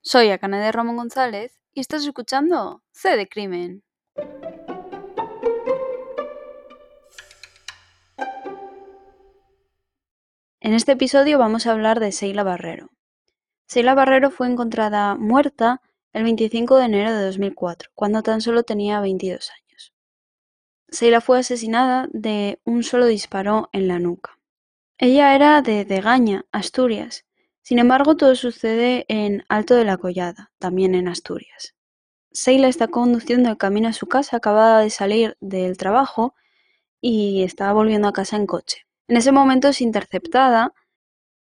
Soy Akane de Ramón González y estás escuchando C de Crimen. En este episodio vamos a hablar de Seila Barrero. Seila Barrero fue encontrada muerta el 25 de enero de 2004, cuando tan solo tenía 22 años. Seila fue asesinada de un solo disparo en la nuca. Ella era de Degaña, Asturias, sin embargo, todo sucede en Alto de la Collada, también en Asturias. Seila está conduciendo el camino a su casa, acabada de salir del trabajo y está volviendo a casa en coche. En ese momento es interceptada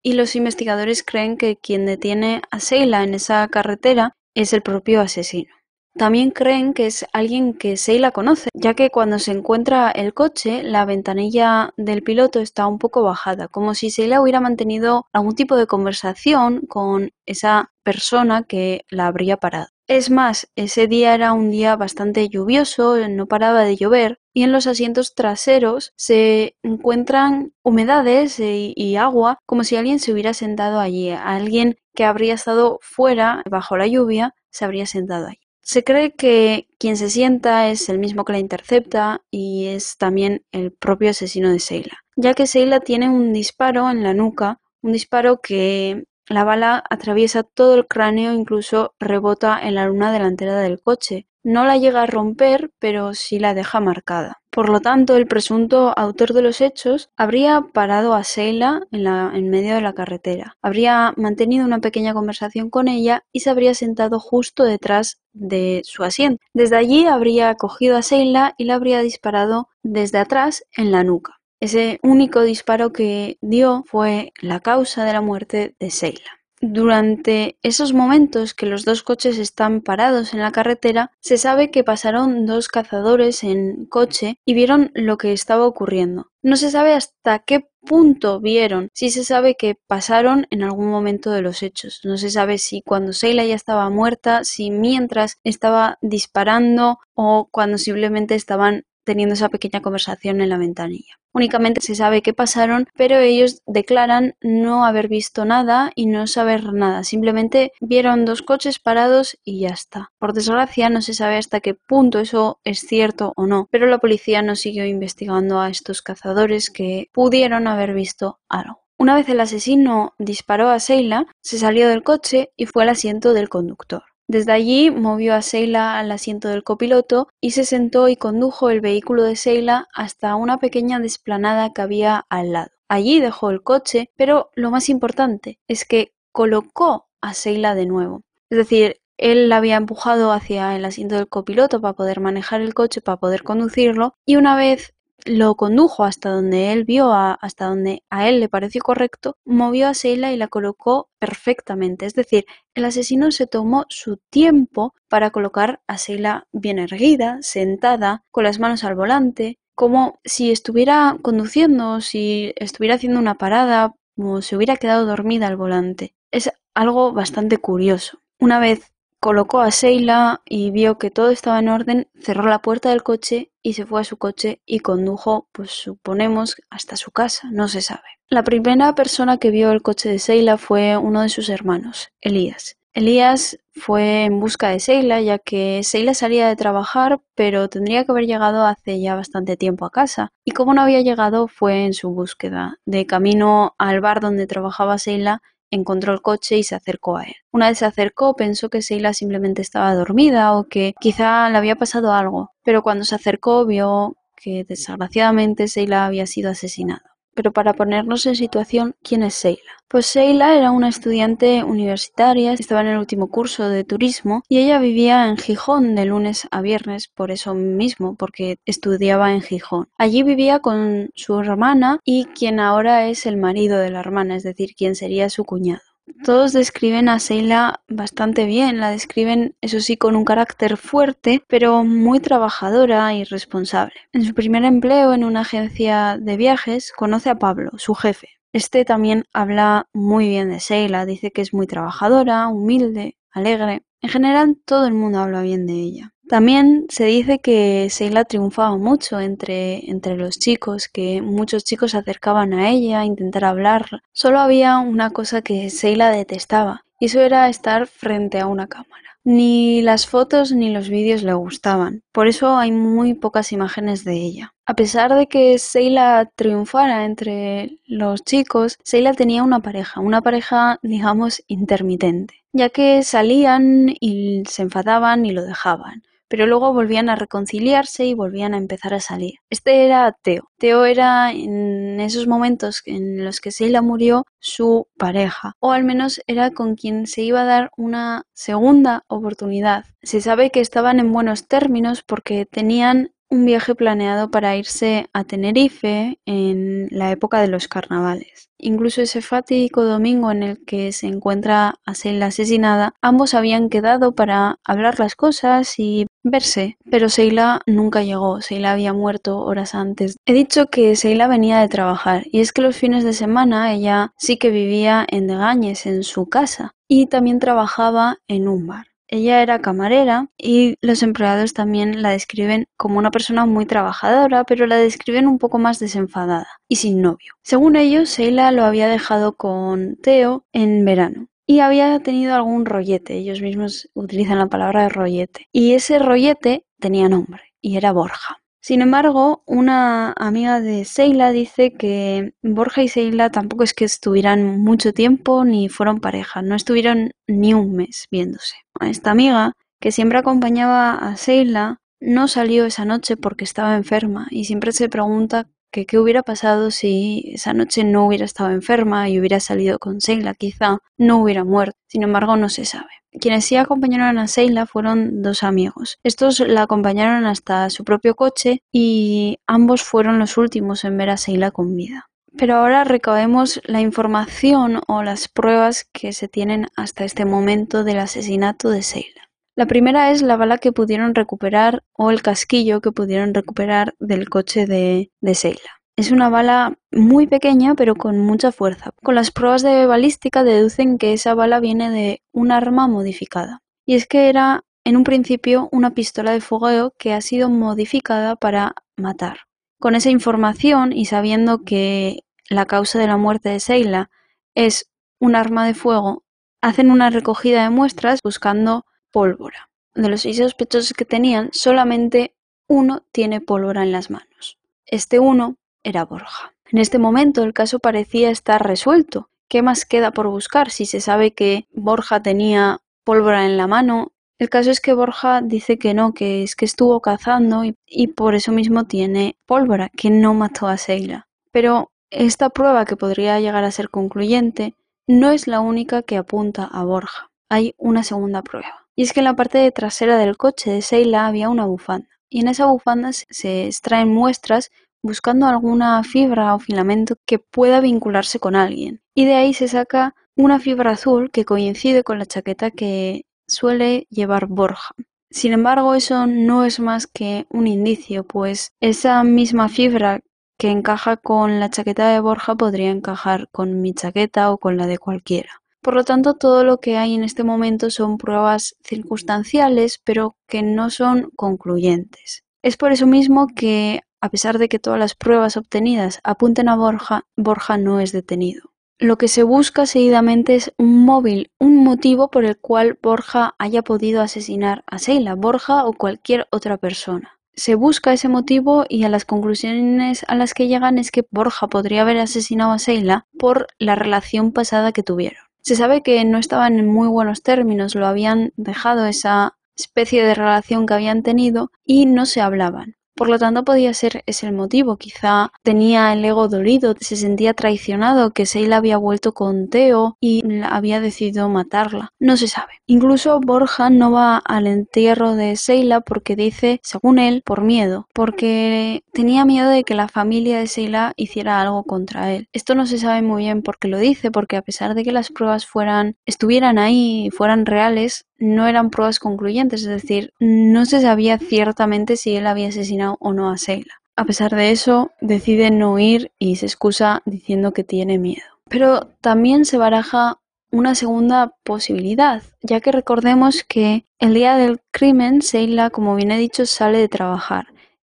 y los investigadores creen que quien detiene a Seila en esa carretera es el propio asesino. También creen que es alguien que Seila conoce, ya que cuando se encuentra el coche, la ventanilla del piloto está un poco bajada, como si Seila hubiera mantenido algún tipo de conversación con esa persona que la habría parado. Es más, ese día era un día bastante lluvioso, no paraba de llover, y en los asientos traseros se encuentran humedades y, y, agua, como si alguien se hubiera sentado allí. Alguien que habría estado fuera, bajo la lluvia, se habría sentado allí. Se cree que quien se sienta es el mismo que la intercepta y es también el propio asesino de Seila, ya que Seila tiene un disparo en la nuca, un disparo que la bala atraviesa todo el cráneo, incluso rebota en la luna delantera del coche. No la llega a romper, pero sí la deja marcada. Por lo tanto, el presunto autor de los hechos habría parado a Seila en, medio de la carretera, habría mantenido una pequeña conversación con ella y se habría sentado justo detrás de su asiento. Desde allí habría cogido a Seila y la habría disparado desde atrás en la nuca. Ese único disparo que dio fue la causa de la muerte de Seila. Durante esos momentos que los dos coches están parados en la carretera, se sabe que pasaron dos cazadores en coche y vieron lo que estaba ocurriendo. No se sabe hasta qué punto vieron, sí se sabe que pasaron en algún momento de los hechos. No se sabe si cuando Seila ya estaba muerta, si mientras estaba disparando o cuando simplemente estaban teniendo esa pequeña conversación en la ventanilla. Únicamente se sabe qué pasaron, pero ellos declaran no haber visto nada y no saber nada. Simplemente vieron dos coches parados y ya está. Por desgracia no se sabe hasta qué punto eso es cierto o no, pero la policía no siguió investigando a estos cazadores que pudieron haber visto algo. Una vez el asesino disparó a Seila, se salió del coche y fue al asiento del conductor. Desde allí movió a Seila al asiento del copiloto y se sentó y condujo el vehículo de Seila hasta una pequeña desplanada que había al lado. Allí dejó el coche, pero lo más importante es que colocó a Seila de nuevo. Es decir, él la había empujado hacia el asiento del copiloto para poder manejar el coche, para poder conducirlo, y una vez lo condujo hasta donde él vio, a, hasta donde a él le pareció correcto, movió a Seila y la colocó perfectamente. Es decir, el asesino se tomó su tiempo para colocar a Seila bien erguida, sentada, con las manos al volante, como si estuviera conduciendo, si estuviera haciendo una parada, como si hubiera quedado dormida al volante. Es algo bastante curioso. Una vez colocó a Seila y vio que todo estaba en orden, cerró la puerta del coche y se fue a su coche y condujo, pues suponemos, hasta su casa, no se sabe. La primera persona que vio el coche de Seila fue uno de sus hermanos, Elías. Elías fue en busca de Seila, ya que Seila salía de trabajar, pero tendría que haber llegado hace ya bastante tiempo a casa. Y como no había llegado, fue en su búsqueda. De camino al bar donde trabajaba Seila, encontró el coche y se acercó a él. Una vez se acercó pensó que Seila simplemente estaba dormida o que quizá le había pasado algo, pero cuando se acercó vio que desgraciadamente Seila había sido asesinada. Pero para ponernos en situación, ¿quién es Seila? Pues Seila era una estudiante universitaria, estaba en el último curso de turismo y ella vivía en Gijón de lunes a viernes por eso mismo, porque estudiaba en Gijón. Allí vivía con su hermana y quien ahora es el marido de la hermana, es decir, quien sería su cuñado. Todos describen a Seila bastante bien, la describen eso sí con un carácter fuerte, pero muy trabajadora y responsable. En su primer empleo en una agencia de viajes conoce a Pablo, su jefe. Este también habla muy bien de Seila, dice que es muy trabajadora, humilde, alegre. En general todo el mundo habla bien de ella. También se dice que Seila triunfaba mucho entre, entre los chicos, que muchos chicos se acercaban a ella a intentar hablar. Solo había una cosa que Seila detestaba, y eso era estar frente a una cámara. Ni las fotos ni los vídeos le gustaban, por eso hay muy pocas imágenes de ella. A pesar de que Seila triunfara entre los chicos, Seila tenía una pareja, una pareja digamos intermitente, ya que salían y se enfadaban y lo dejaban pero luego volvían a reconciliarse y volvían a empezar a salir. Este era Teo. Teo era en esos momentos en los que Seila murió su pareja, o al menos era con quien se iba a dar una segunda oportunidad. Se sabe que estaban en buenos términos porque tenían un viaje planeado para irse a Tenerife en la época de los carnavales. Incluso ese fatídico domingo en el que se encuentra a Seila asesinada, ambos habían quedado para hablar las cosas y verse, pero Seila nunca llegó, Seila había muerto horas antes. He dicho que Seila venía de trabajar y es que los fines de semana ella sí que vivía en Degañes, en su casa, y también trabajaba en un bar. Ella era camarera y los empleados también la describen como una persona muy trabajadora, pero la describen un poco más desenfadada y sin novio. Según ellos, Sheila lo había dejado con Theo en verano y había tenido algún rollete. Ellos mismos utilizan la palabra rollete. Y ese rollete tenía nombre y era Borja. Sin embargo, una amiga de Seila dice que Borja y Seila tampoco es que estuvieran mucho tiempo ni fueron pareja, no estuvieron ni un mes viéndose. Esta amiga, que siempre acompañaba a Seila, no salió esa noche porque estaba enferma y siempre se pregunta que qué hubiera pasado si esa noche no hubiera estado enferma y hubiera salido con Seila, quizá no hubiera muerto. Sin embargo, no se sabe. Quienes sí acompañaron a Seila fueron dos amigos. Estos la acompañaron hasta su propio coche y ambos fueron los últimos en ver a Seila con vida. Pero ahora recabemos la información o las pruebas que se tienen hasta este momento del asesinato de Seila. La primera es la bala que pudieron recuperar o el casquillo que pudieron recuperar del coche de, de Seila. Es una bala muy pequeña pero con mucha fuerza. Con las pruebas de balística deducen que esa bala viene de un arma modificada. Y es que era en un principio una pistola de fogueo que ha sido modificada para matar. Con esa información y sabiendo que la causa de la muerte de Seila es un arma de fuego, hacen una recogida de muestras buscando pólvora. De los seis sospechosos que tenían, solamente uno tiene pólvora en las manos. Este uno era Borja. En este momento el caso parecía estar resuelto. ¿Qué más queda por buscar si se sabe que Borja tenía pólvora en la mano? El caso es que Borja dice que no, que es que estuvo cazando y, por eso mismo tiene pólvora, que no mató a Seila. Pero esta prueba que podría llegar a ser concluyente no es la única que apunta a Borja. Hay una segunda prueba. Y es que en la parte trasera del coche de Seila había una bufanda. Y en esa bufanda se extraen muestras buscando alguna fibra o filamento que pueda vincularse con alguien. Y de ahí se saca una fibra azul que coincide con la chaqueta que suele llevar Borja. Sin embargo, eso no es más que un indicio, pues esa misma fibra que encaja con la chaqueta de Borja podría encajar con mi chaqueta o con la de cualquiera. Por lo tanto, todo lo que hay en este momento son pruebas circunstanciales, pero que no son concluyentes. Es por eso mismo que a pesar de que todas las pruebas obtenidas apunten a Borja, Borja no es detenido. Lo que se busca seguidamente es un móvil, un motivo por el cual Borja haya podido asesinar a Seila, Borja o cualquier otra persona. Se busca ese motivo y a las conclusiones a las que llegan es que Borja podría haber asesinado a Seila por la relación pasada que tuvieron. Se sabe que no estaban en muy buenos términos, lo habían dejado esa especie de relación que habían tenido y no se hablaban. Por lo tanto, podía ser ese el motivo. Quizá tenía el ego dolido, se sentía traicionado, que Seila había vuelto con Teo y había decidido matarla. No se sabe. Incluso Borja no va al entierro de Seila porque dice, según él, por miedo, porque tenía miedo de que la familia de Seila hiciera algo contra él. Esto no se sabe muy bien por qué lo dice, porque a pesar de que las pruebas fueran estuvieran ahí y fueran reales, no eran pruebas concluyentes, es decir, no se sabía ciertamente si él había asesinado o no a Seila. A pesar de eso, decide no ir y se excusa diciendo que tiene miedo. Pero también se baraja una segunda posibilidad, ya que recordemos que el día del crimen, Seila, como bien he dicho, sale de trabajar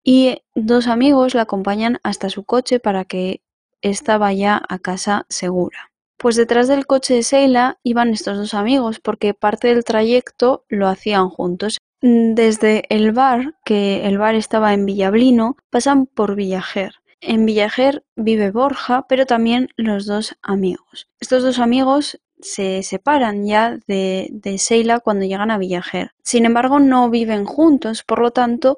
y dos amigos la acompañan hasta su coche para que ésta vaya a casa segura. Pues detrás del coche de Seila iban estos dos amigos porque parte del trayecto lo hacían juntos. Desde el bar, que el bar estaba en Villablino, pasan por Villajer. En Villajer vive Borja, pero también los dos amigos. Estos dos amigos se separan ya de, de Seila cuando llegan a Villajer. Sin embargo, no viven juntos, por lo tanto,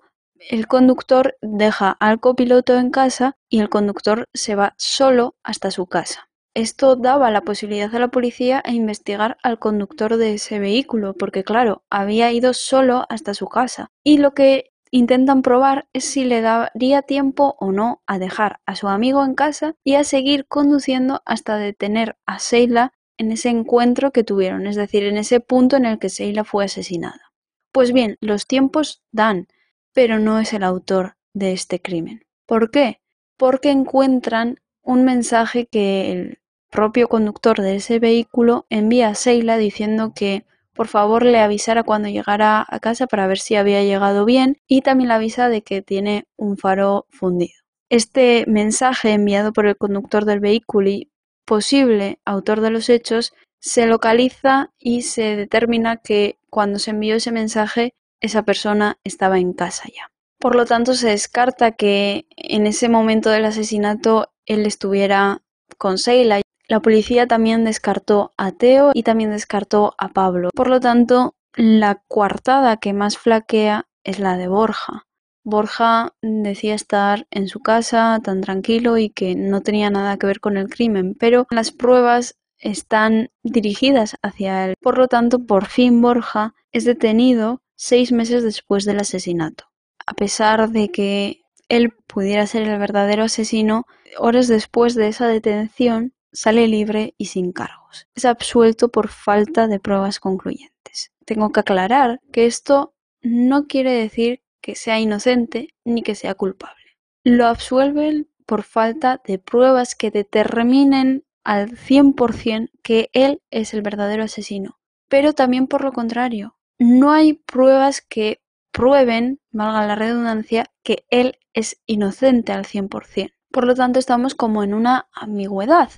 el conductor deja al copiloto en casa y el conductor se va solo hasta su casa. Esto daba la posibilidad a la policía a investigar al conductor de ese vehículo, porque claro, había ido solo hasta su casa. Y lo que intentan probar es si le daría tiempo o no a dejar a su amigo en casa y a seguir conduciendo hasta detener a Seila en ese encuentro que tuvieron, es decir, en ese punto en el que Seila fue asesinada. Pues bien, los tiempos dan, pero no es el autor de este crimen. ¿Por qué? Porque encuentran un mensaje que el propio conductor de ese vehículo envía a Seila diciendo que por favor le avisara cuando llegara a casa para ver si había llegado bien y también le avisa de que tiene un faro fundido. Este mensaje enviado por el conductor del vehículo y posible autor de los hechos se localiza y se determina que cuando se envió ese mensaje esa persona estaba en casa ya. Por lo tanto, se descarta que en ese momento del asesinato él estuviera con Seila. La policía también descartó a Teo y también descartó a Pablo. Por lo tanto, la coartada que más flaquea es la de Borja. Borja decía estar en su casa tan tranquilo y que no tenía nada que ver con el crimen, pero las pruebas están dirigidas hacia él. Por lo tanto, por fin Borja es detenido seis meses después del asesinato. A pesar de que él pudiera ser el verdadero asesino, horas después de esa detención sale libre y sin cargos. Es absuelto por falta de pruebas concluyentes. Tengo que aclarar que esto no quiere decir que sea inocente ni que sea culpable. Lo absuelven por falta de pruebas que determinen al 100% que él es el verdadero asesino. Pero también por lo contrario, no hay pruebas que prueben, valga la redundancia, que él es inocente al 100%. Por lo tanto, estamos como en una ambigüedad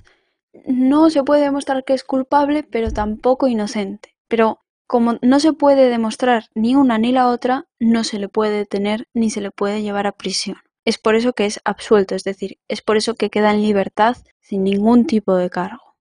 no se puede demostrar que es culpable, pero tampoco inocente. Pero como no se puede demostrar ni una ni la otra, no se le puede detener ni se le puede llevar a prisión. Es por eso que es absuelto, es decir, es por eso que queda en libertad sin ningún tipo de cargo.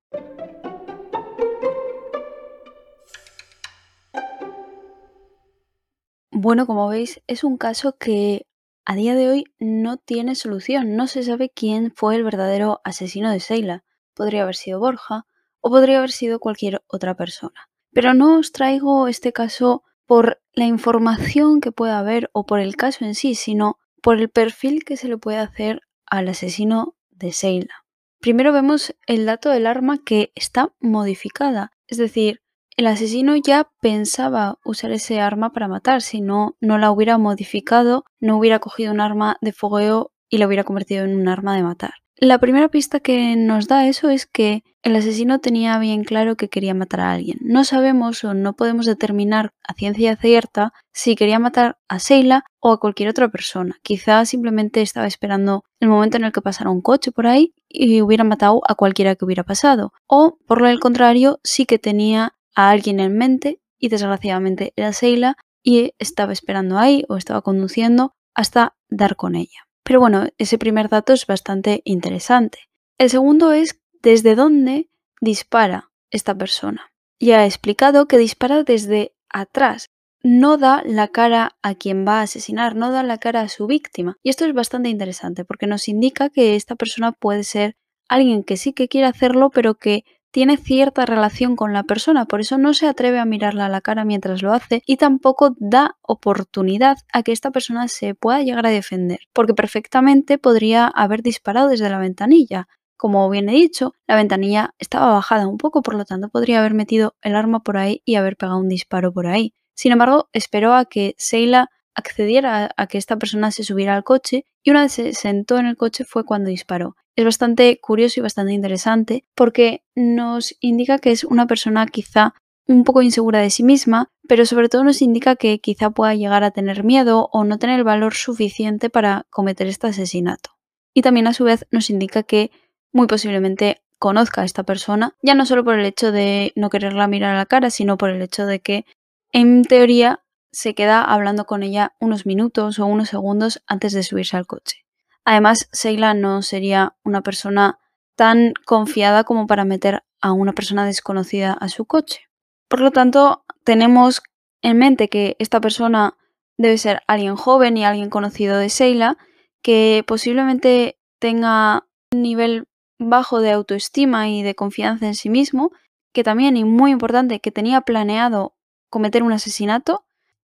Bueno, como veis, es un caso que a día de hoy no tiene solución. No se sabe quién fue el verdadero asesino de Seila podría haber sido Borja o podría haber sido cualquier otra persona. Pero no os traigo este caso por la información que pueda haber o por el caso en sí, sino por el perfil que se le puede hacer al asesino de Seila. Primero vemos el dato del arma que está modificada, es decir, el asesino ya pensaba usar ese arma para matar, si no, no la hubiera modificado, no hubiera cogido un arma de fogueo y la hubiera convertido en un arma de matar. La primera pista que nos da eso es que el asesino tenía bien claro que quería matar a alguien. No sabemos o no podemos determinar a ciencia cierta si quería matar a Seila o a cualquier otra persona. Quizá simplemente estaba esperando el momento en el que pasara un coche por ahí y hubiera matado a cualquiera que hubiera pasado. O, por lo contrario, sí que tenía a alguien en mente y desgraciadamente era Seila y estaba esperando ahí o estaba conduciendo hasta dar con ella. Pero bueno, ese primer dato es bastante interesante. El segundo es desde dónde dispara esta persona. Ya he explicado que dispara desde atrás, no da la cara a quien va a asesinar, no da la cara a su víctima. Y esto es bastante interesante porque nos indica que esta persona puede ser alguien que sí que quiere hacerlo, pero que tiene cierta relación con la persona, por eso no se atreve a mirarla a la cara mientras lo hace y tampoco da oportunidad a que esta persona se pueda llegar a defender, porque perfectamente podría haber disparado desde la ventanilla. Como bien he dicho, la ventanilla estaba bajada un poco, por lo tanto podría haber metido el arma por ahí y haber pegado un disparo por ahí. Sin embargo, esperó a que Seila accediera a que esta persona se subiera al coche y una vez se sentó en el coche fue cuando disparó. Es bastante curioso y bastante interesante porque nos indica que es una persona quizá un poco insegura de sí misma, pero sobre todo nos indica que quizá pueda llegar a tener miedo o no tener el valor suficiente para cometer este asesinato. Y también a su vez nos indica que muy posiblemente conozca a esta persona, ya no solo por el hecho de no quererla mirar a la cara, sino por el hecho de que, en teoría, se queda hablando con ella unos minutos o unos segundos antes de subirse al coche. Además, Seila no sería una persona tan confiada como para meter a una persona desconocida a su coche. Por lo tanto, tenemos en mente que esta persona debe ser alguien joven y alguien conocido de Seila, que posiblemente tenga un nivel bajo de autoestima y de confianza en sí mismo, que también, y muy importante, que tenía planeado cometer un asesinato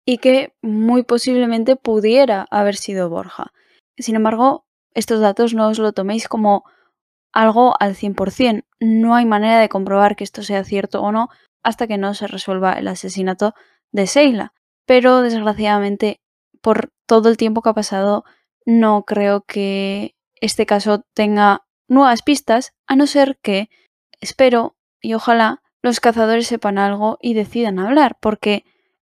y que muy posiblemente pudiera haber sido Borja. Sin embargo, estos datos no os lo toméis como algo al 100%. No hay manera de comprobar que esto sea cierto o no hasta que no se resuelva el asesinato de Seila. Pero desgraciadamente, por todo el tiempo que ha pasado, no creo que este caso tenga nuevas pistas, a no ser que, espero y ojalá, los cazadores sepan algo y decidan hablar, porque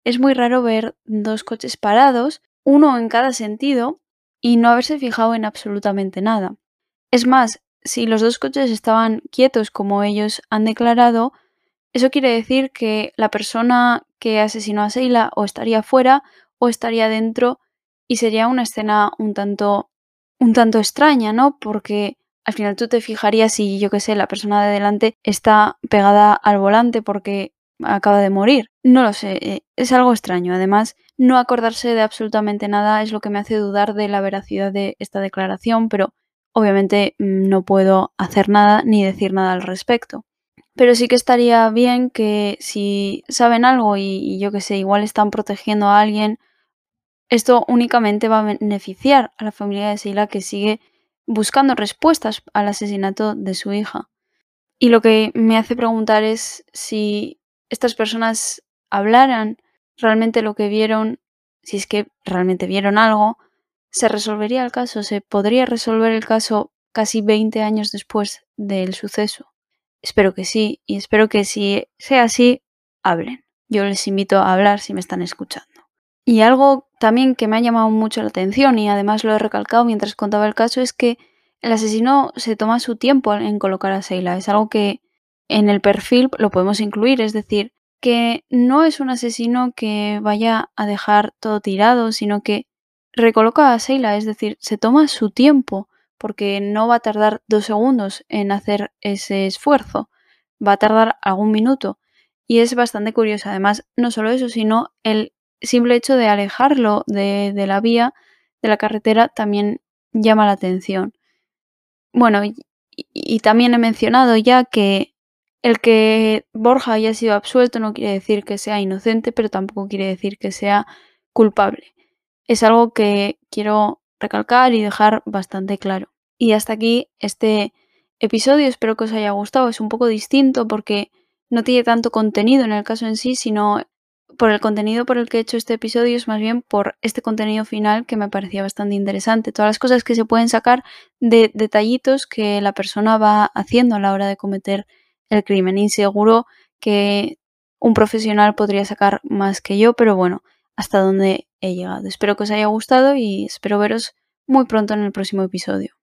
es muy raro ver dos coches parados, uno en cada sentido, y no haberse fijado en absolutamente nada. Es más, si los dos coches estaban quietos como ellos han declarado, eso quiere decir que la persona que asesinó a Seila o estaría fuera o estaría dentro y sería una escena un tanto un tanto extraña, ¿no? Porque al final tú te fijarías si, yo qué sé, la persona de delante está pegada al volante porque acaba de morir. No lo sé, eh, es algo extraño. Además, no acordarse de absolutamente nada es lo que me hace dudar de la veracidad de esta declaración, pero obviamente mm, no puedo hacer nada ni decir nada al respecto. Pero sí que estaría bien que si saben algo y, yo que sé, igual están protegiendo a alguien, esto únicamente va a beneficiar a la familia de Seila que sigue buscando respuestas al asesinato de su hija. Y lo que me hace preguntar es si estas personas hablaran realmente lo que vieron, si es que realmente vieron algo, se resolvería el caso, se podría resolver el caso casi 20 años después del suceso. Espero que sí, y espero que si sea así, hablen. Yo les invito a hablar si me están escuchando. Y algo también que me ha llamado mucho la atención y además lo he recalcado mientras contaba el caso es que el asesino se toma su tiempo en colocar a Seila. Es algo que en el perfil lo podemos incluir, es decir, que no es un asesino que vaya a dejar todo tirado, sino que recoloca a Seila, es decir, se toma su tiempo porque no va a tardar dos segundos en hacer ese esfuerzo, va a tardar algún minuto. Y es bastante curioso, además, no solo eso, sino el simple hecho de alejarlo de, la vía, de la carretera, también llama la atención. Bueno, y, también he mencionado ya que el que Borja haya sido absuelto no quiere decir que sea inocente, pero tampoco quiere decir que sea culpable. Es algo que quiero recalcar y dejar bastante claro. Y hasta aquí este episodio, espero que os haya gustado. Es un poco distinto porque no tiene tanto contenido en el caso en sí, sino por el contenido por el que he hecho este episodio, es más bien por este contenido final que me parecía bastante interesante. Todas las cosas que se pueden sacar de detallitos que la persona va haciendo a la hora de cometer el crimen. Inseguro que un profesional podría sacar más que yo, pero bueno, hasta donde he llegado. Espero que os haya gustado y espero veros muy pronto en el próximo episodio.